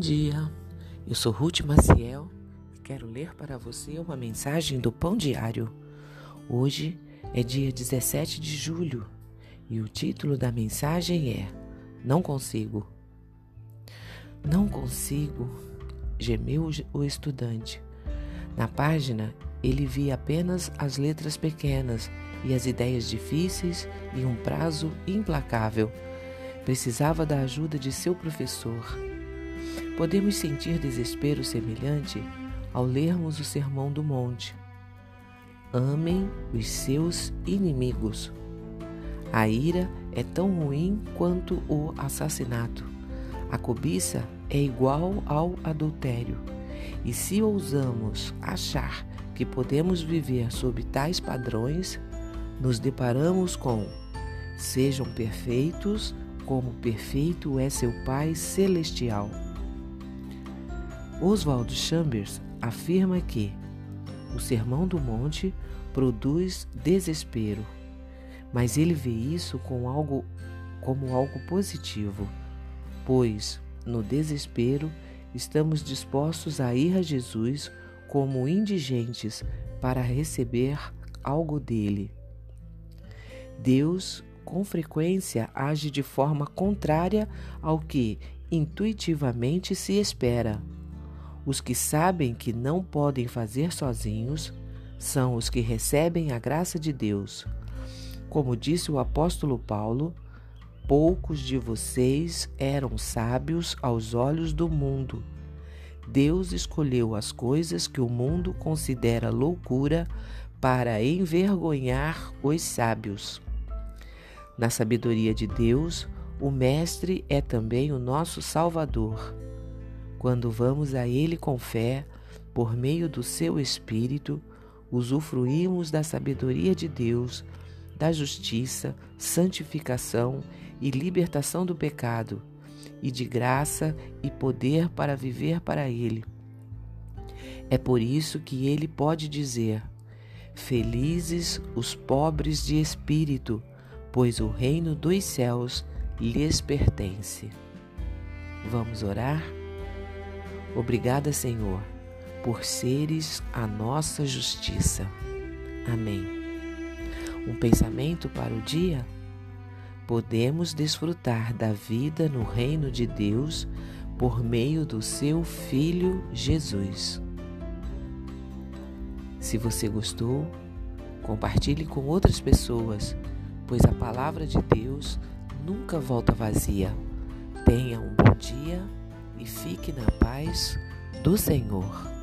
dia, eu sou Ruth Maciel e quero ler para você uma mensagem do Pão Diário. Hoje é dia 17 de julho e o título da mensagem é Não consigo. Não consigo, gemeu o estudante. Na página, ele via apenas as letras pequenas e as ideias difíceis e um prazo implacável. Precisava da ajuda de seu professor Podemos sentir desespero semelhante ao lermos o Sermão do Monte. Amem os seus inimigos. A ira é tão ruim quanto o assassinato. A cobiça é igual ao adultério. E se ousamos achar que podemos viver sob tais padrões, nos deparamos com: sejam perfeitos, como perfeito é seu Pai Celestial. Oswald Chambers afirma que o Sermão do Monte produz desespero, mas ele vê isso com algo, como algo positivo, pois no desespero estamos dispostos a ir a Jesus como indigentes para receber algo dele. Deus, com frequência, age de forma contrária ao que intuitivamente se espera. Os que sabem que não podem fazer sozinhos são os que recebem a graça de Deus. Como disse o apóstolo Paulo, poucos de vocês eram sábios aos olhos do mundo. Deus escolheu as coisas que o mundo considera loucura para envergonhar os sábios. Na sabedoria de Deus, o Mestre é também o nosso Salvador. Quando vamos a Ele com fé, por meio do seu Espírito, usufruímos da sabedoria de Deus, da justiça, santificação e libertação do pecado, e de graça e poder para viver para Ele. É por isso que Ele pode dizer: Felizes os pobres de espírito, pois o reino dos céus lhes pertence. Vamos orar? Obrigada, Senhor, por seres a nossa justiça. Amém. Um pensamento para o dia? Podemos desfrutar da vida no reino de Deus por meio do seu Filho Jesus. Se você gostou, compartilhe com outras pessoas, pois a palavra de Deus nunca volta vazia. Tenha um bom dia e fique na paz do Senhor.